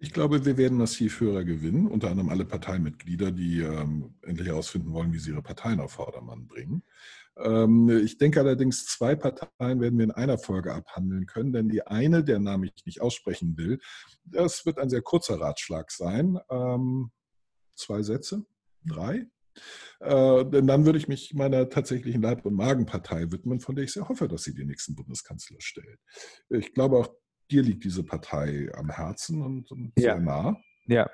Speaker 2: Ich glaube, wir werden massiv Hörer gewinnen, unter anderem alle Parteimitglieder, die ähm, endlich herausfinden wollen, wie sie ihre Parteien auf Vordermann bringen. Ähm, ich denke allerdings, zwei Parteien werden wir in einer Folge abhandeln können, denn die eine, der Name ich nicht aussprechen will, das wird ein sehr kurzer Ratschlag sein. Ähm, zwei Sätze, drei. Äh, denn dann würde ich mich meiner tatsächlichen Leib- und Magenpartei widmen, von der ich sehr hoffe, dass sie den nächsten Bundeskanzler stellt. Ich glaube, auch dir liegt diese Partei am Herzen und, und
Speaker 4: Ja.
Speaker 2: sehr nah.
Speaker 4: Ja,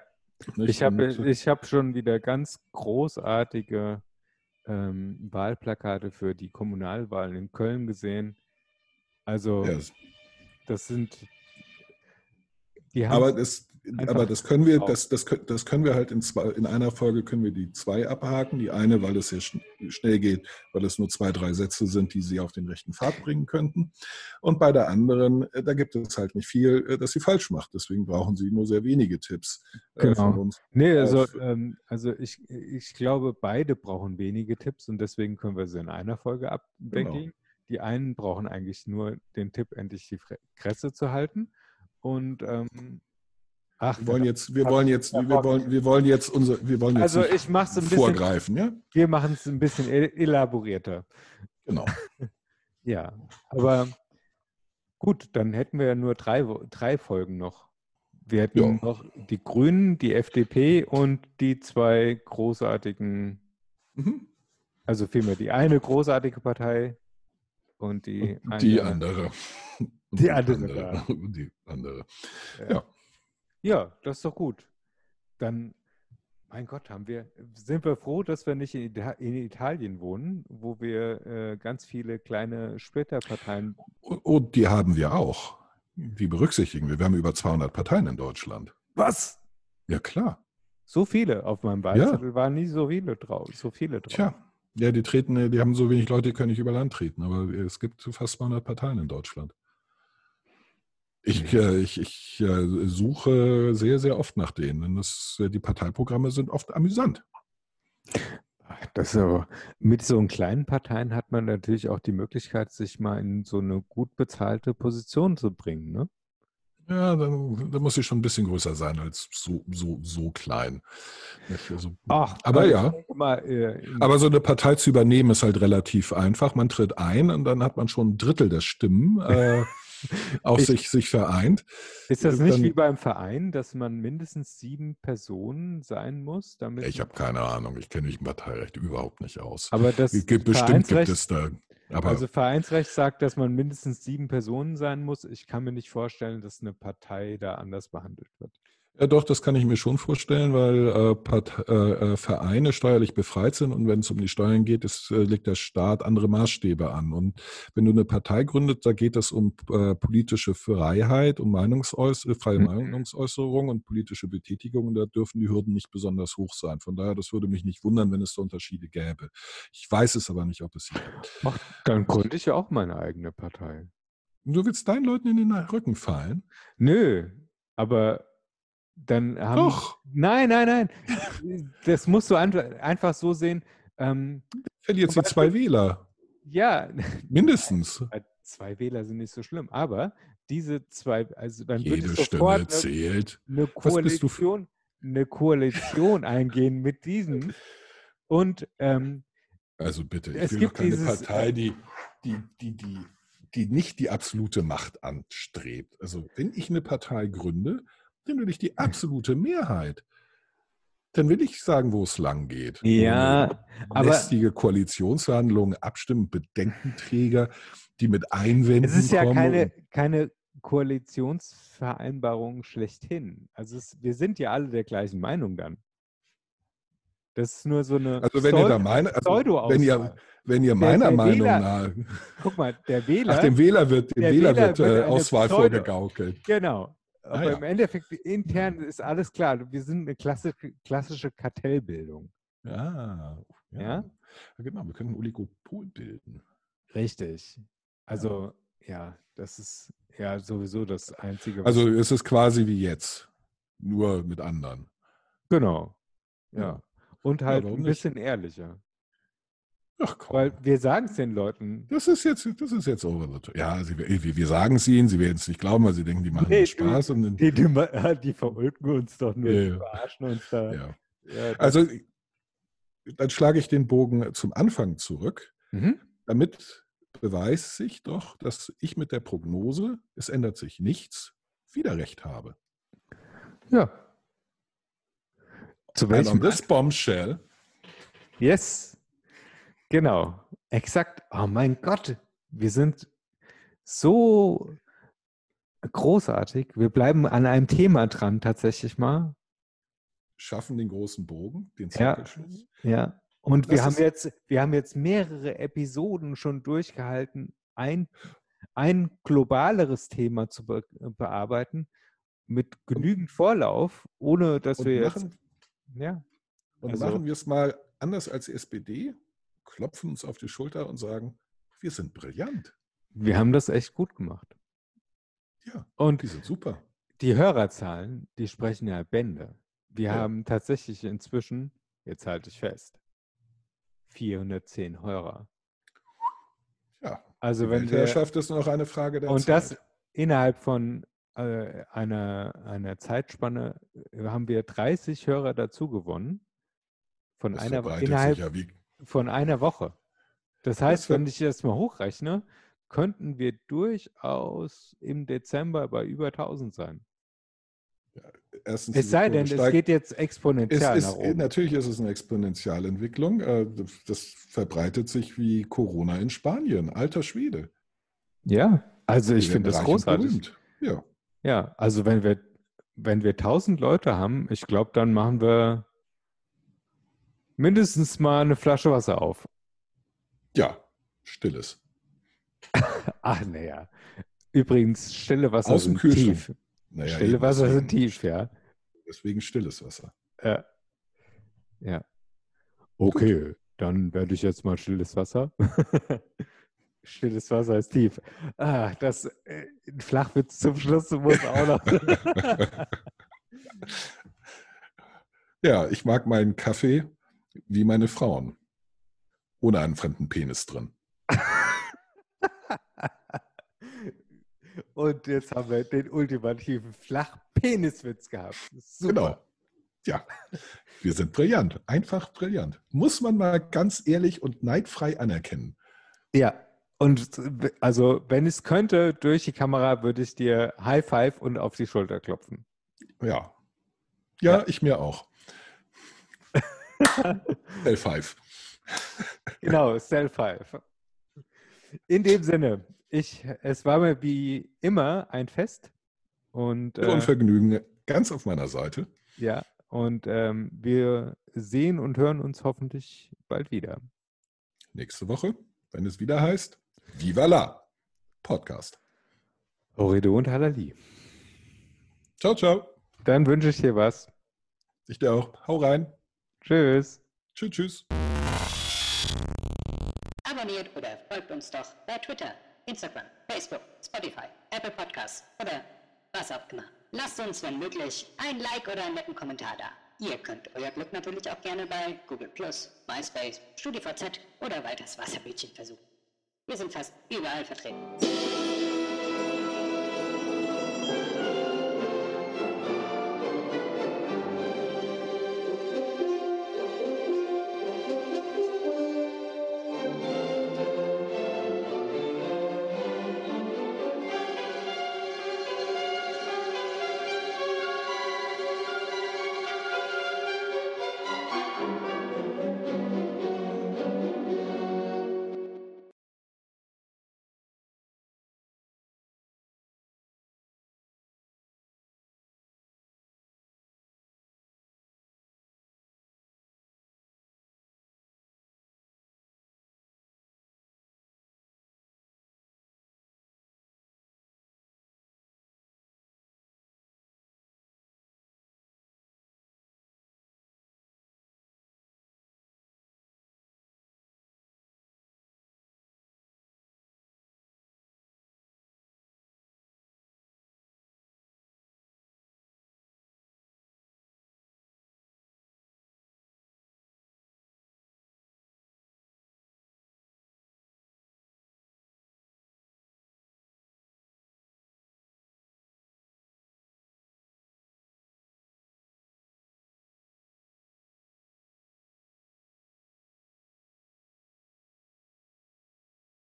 Speaker 2: nicht?
Speaker 4: ich habe ich hab schon wieder ganz großartige ähm, Wahlplakate für die Kommunalwahlen in Köln gesehen. Also
Speaker 2: Ja, es-
Speaker 4: das sind die haben
Speaker 2: aber das,
Speaker 4: einfach
Speaker 2: aber das können wir, das, das, können- das können wir halt in zwei, in einer Folge können wir die zwei abhaken. Die eine, weil es sehr schn- schnell geht, weil es nur zwei, drei Sätze sind, die sie auf den rechten Pfad bringen könnten. Und bei der anderen, äh, da gibt es halt nicht viel, äh, das sie falsch macht. Deswegen brauchen sie nur sehr wenige Tipps äh, von
Speaker 4: Genau.
Speaker 2: uns.
Speaker 4: Nee, also, ähm, also ich, ich glaube, beide brauchen wenige Tipps und deswegen können wir sie in einer Folge abwickeln. Die einen brauchen eigentlich nur den Tipp, endlich die Kresse zu halten. Und ähm, ach,
Speaker 2: Wir wollen jetzt, wir wollen jetzt, wir wollen, wir wollen jetzt unser, wir wollen jetzt
Speaker 4: also ich mache es ein bisschen,
Speaker 2: vorgreifen, ja?
Speaker 4: wir machen es ein bisschen el- elaborierter.
Speaker 2: Genau.
Speaker 4: Ja, aber gut, dann hätten wir ja nur drei, drei Folgen noch. Wir hätten
Speaker 2: Ja.
Speaker 4: noch die Grünen, die FDP und die zwei großartigen
Speaker 2: Mhm.
Speaker 4: Also vielmehr die eine großartige Partei und die,
Speaker 2: Und die
Speaker 4: eine-
Speaker 2: andere. Und
Speaker 4: Die andere
Speaker 2: die andere.
Speaker 4: Ja.
Speaker 2: Ja.
Speaker 4: Ja, das ist doch gut. Dann, mein Gott, haben wir, sind wir froh, dass wir nicht in, Ita in Italien wohnen, wo wir äh, ganz viele kleine Splitterparteien.
Speaker 2: Und, und die haben wir auch. Die berücksichtigen wir. Wir haben über 200 Parteien in Deutschland.
Speaker 4: Was?
Speaker 2: Ja, klar.
Speaker 4: So viele auf meinem Wahlzettel waren nie so viele drauf. So viele drauf.
Speaker 2: Tja. Ja, die treten, die haben so wenig Leute, die können nicht über Land treten. Aber es gibt fast 200 Parteien in Deutschland. Ich, äh, ich, ich äh, suche sehr, sehr oft nach denen. Denn das, äh, die Parteiprogramme sind oft amüsant.
Speaker 4: Das ist aber, mit so einen kleinen Parteien hat man natürlich auch die Möglichkeit, sich mal in so eine gut bezahlte Position zu bringen. Ne?
Speaker 2: Ja, dann, dann muss ich schon ein bisschen größer sein als so, so, so klein. Also,
Speaker 4: Ach,
Speaker 2: aber
Speaker 4: ich
Speaker 2: ja.
Speaker 4: Mal, äh,
Speaker 2: Aber so eine Partei zu übernehmen ist halt relativ einfach. Man tritt ein und dann hat man schon ein Drittel der Stimmen äh, auf
Speaker 4: Ich-
Speaker 2: sich, sich vereint.
Speaker 4: ist das
Speaker 2: äh,
Speaker 4: nicht
Speaker 2: dann-
Speaker 4: wie beim Verein, dass man mindestens sieben Personen sein muss? Damit
Speaker 2: Ich habe keine Ahnung, ich kenne mich im Parteirecht überhaupt nicht aus.
Speaker 4: aber das
Speaker 2: gibt, bestimmt gibt es da.
Speaker 4: Also Vereinsrecht sagt, dass man mindestens sieben Personen sein muss. Ich kann mir nicht vorstellen, dass eine Partei da anders behandelt wird.
Speaker 2: Ja, doch, das kann ich mir schon vorstellen, weil äh, Part, äh, äh, Vereine steuerlich befreit sind und wenn es um die Steuern geht, ist, äh, legt der Staat andere Maßstäbe an. Und wenn du eine Partei gründet, da geht es um äh, politische Freiheit, um Meinungsäuß äh, freie
Speaker 4: Mhm.
Speaker 2: Meinungsäußerung und politische Betätigung. Und da dürfen die Hürden nicht besonders hoch sein. Von daher, das würde mich nicht wundern, wenn es da Unterschiede gäbe. Ich weiß es aber nicht, ob es sie gibt.
Speaker 4: Ach, dann gründe ich ja auch meine eigene Partei.
Speaker 2: Du willst deinen Leuten in den Rücken fallen?
Speaker 4: Nö, aber dann haben.
Speaker 2: Doch.
Speaker 4: Nein, nein, nein. Das musst du einfach, so sehen. Ähm,
Speaker 2: Verliert sie
Speaker 4: Zum
Speaker 2: zwei Wähler.
Speaker 4: ja,
Speaker 2: Mindestens.
Speaker 4: zwei Wähler sind nicht so schlimm, aber diese zwei, also dann würde
Speaker 2: Jede
Speaker 4: ich sofort
Speaker 2: Stimme
Speaker 4: eine,
Speaker 2: zählt.
Speaker 4: eine
Speaker 2: Was bist du für-
Speaker 4: Koalition, eine Koalition eingehen mit diesen. Und ähm,
Speaker 2: Also bitte, ich
Speaker 4: Es
Speaker 2: will
Speaker 4: gibt
Speaker 2: doch keine
Speaker 4: dieses,
Speaker 2: Partei, die, die, die, die, die nicht die absolute Macht anstrebt. Also wenn ich eine Partei gründe, dann will ich die absolute Mehrheit. Dann will ich sagen, wo es lang geht.
Speaker 4: Ja, aber-
Speaker 2: lästige Koalitionsverhandlungen, Abstimmen, Bedenkenträger, die mit Einwänden
Speaker 4: es ist ja
Speaker 2: kommen.
Speaker 4: keine, keine Koalitionsvereinbarung schlechthin. Also es, wir sind ja alle der gleichen Meinung dann. Das ist nur so eine
Speaker 2: Also wenn ihr da meine, also wenn ihr, wenn ihr meiner
Speaker 4: der
Speaker 2: Meinung
Speaker 4: Wähler-
Speaker 2: nach,
Speaker 4: Guck mal, der Wähler,
Speaker 2: ach dem Wähler wird, dem
Speaker 4: der
Speaker 2: Wähler
Speaker 4: Wähler
Speaker 2: wird,
Speaker 4: wird
Speaker 2: äh, Auswahl vorgegaukelt.
Speaker 4: genau. Aber
Speaker 2: Ah, ja.
Speaker 4: im Endeffekt intern ist alles klar. Wir sind eine klassische, klassische Kartellbildung.
Speaker 2: Ja, ja.
Speaker 4: Ja?
Speaker 2: ja. Genau, wir können ein Oligopol bilden.
Speaker 4: Richtig. Also, ja, das ist ja sowieso das Einzige. Was,
Speaker 2: Also es ist quasi wie jetzt, nur mit anderen.
Speaker 4: genau. Ja.
Speaker 2: Ja.
Speaker 4: Und halt
Speaker 2: warum
Speaker 4: ein
Speaker 2: nicht?
Speaker 4: bisschen ehrlicher.
Speaker 2: Ach komm.
Speaker 4: Weil wir sagen es den Leuten.
Speaker 2: das ist jetzt, das ist jetzt over the top. Ja, sie, wir, wir sagen es ihnen, sie werden es nicht glauben, weil sie denken, die machen
Speaker 4: Nee,
Speaker 2: Spaß. Und dann,
Speaker 4: Die, die, die verulken uns doch nur,
Speaker 2: Ja,
Speaker 4: verarschen uns da.
Speaker 2: ja.
Speaker 4: Ja,
Speaker 2: Also dann schlage ich den Bogen zum Anfang zurück.
Speaker 4: Mhm.
Speaker 2: Damit beweist sich doch, dass ich mit der Prognose, es ändert sich nichts, wieder recht habe.
Speaker 4: Ja. Zu
Speaker 2: And
Speaker 4: welchem?
Speaker 2: on this bombshell,
Speaker 4: Yes. Genau. Exakt. Oh mein Gott. Wir sind so großartig. Wir bleiben an einem Thema dran, tatsächlich mal.
Speaker 2: schaffen den großen Bogen, den
Speaker 4: Ja.
Speaker 2: Zirkelschluss.
Speaker 4: Ja. Und wir
Speaker 2: Das
Speaker 4: haben,
Speaker 2: ist-
Speaker 4: jetzt, wir haben jetzt mehrere Episoden schon durchgehalten, ein, ein globaleres Thema zu be bearbeiten, mit genügend Vorlauf, ohne dass
Speaker 2: Und
Speaker 4: wir jetzt.
Speaker 2: machen,
Speaker 4: Ja,
Speaker 2: und
Speaker 4: Also-
Speaker 2: machen wir es mal anders als SPD, klopfen uns auf die Schulter und sagen, wir sind brillant.
Speaker 4: wir haben das echt gut gemacht.
Speaker 2: Ja,
Speaker 4: Und
Speaker 2: die sind super.
Speaker 4: die Hörerzahlen, die sprechen ja Bände. Wir
Speaker 2: Ja.
Speaker 4: haben tatsächlich inzwischen, jetzt halte ich fest, 410 Hörer.
Speaker 2: Ja,
Speaker 4: Also wenn wir,
Speaker 2: ist nur noch eine Frage der
Speaker 4: und
Speaker 2: Zeit.
Speaker 4: das innerhalb von äh, einer, einer Zeitspanne äh, haben wir 30 Hörer dazu gewonnen. Von
Speaker 2: das
Speaker 4: einer, innerhalb
Speaker 2: ja wie,
Speaker 4: von einer Woche. Das heißt, wenn ich das mal hochrechne, könnten wir durchaus im Dezember bei über 1000 sein.
Speaker 2: erstens
Speaker 4: Es sei denn, es
Speaker 2: steigt.
Speaker 4: geht jetzt
Speaker 2: Es
Speaker 4: exponentiell nach
Speaker 2: ist,
Speaker 4: oben.
Speaker 2: natürlich ist es eine Exponentialentwicklung. Äh, Das verbreitet sich wie Corona in Spanien. Alter Schwede.
Speaker 4: Ja, also ich finde das großartig.
Speaker 2: Ja,
Speaker 4: Ja, also wenn wir, wenn wir 1000 Leute haben, ich glaube, dann machen wir mindestens mal eine Flasche Wasser auf.
Speaker 2: ja, stilles.
Speaker 4: Ach, naja. Übrigens, stille Wasser
Speaker 2: Aus dem
Speaker 4: sind
Speaker 2: Kühlschrank.
Speaker 4: tief.
Speaker 2: Naja,
Speaker 4: stille Wasser
Speaker 2: deswegen-
Speaker 4: sind tief, ja.
Speaker 2: Deswegen stilles Wasser.
Speaker 4: Ja. ja. Okay, dann werde ich jetzt mal stilles Wasser. stilles Wasser ist tief. Ah, das äh, ein Flachwitz zum Schluss muss auch noch.
Speaker 2: Ja, ich mag meinen Kaffee wie meine Frauen. Ohne einen fremden Penis drin.
Speaker 4: Und jetzt haben wir den ultimativen Flachpeniswitz gehabt. Super.
Speaker 2: Genau. Ja, wir sind brillant. Einfach brillant. Muss man mal ganz ehrlich und neidfrei anerkennen.
Speaker 4: Ja. Und also, wenn ich es könnte, durch die Kamera würde ich dir High Five und auf die Schulter klopfen.
Speaker 2: Ja. Ja,
Speaker 4: Ja.
Speaker 2: ich mir auch. L5.
Speaker 4: Genau, Cell Five. In dem Sinne, ich, es war mir wie immer ein Fest. Und,
Speaker 2: Und
Speaker 4: äh,
Speaker 2: Vergnügen ganz auf meiner Seite.
Speaker 4: ja, und ähm, wir sehen und hören uns hoffentlich bald wieder.
Speaker 2: Nächste Woche, wenn es wieder heißt, Viva la Podcast.
Speaker 4: Horrido und Halali.
Speaker 2: Ciao, ciao.
Speaker 4: Dann wünsche ich dir was.
Speaker 2: Ich dir auch. Hau rein.
Speaker 4: Tschüss.
Speaker 2: Tschüss, tschüss.
Speaker 7: Abonniert oder folgt uns doch bei Twitter, Instagram, Facebook, Spotify, Apple Podcasts oder was auch immer. Lasst uns, wenn möglich, ein Like oder einen netten Kommentar da. Ihr könnt euer Glück natürlich auch gerne bei Google+, MySpace, StudiVZ oder weiters Wasserbildchen versuchen. Wir sind fast überall vertreten.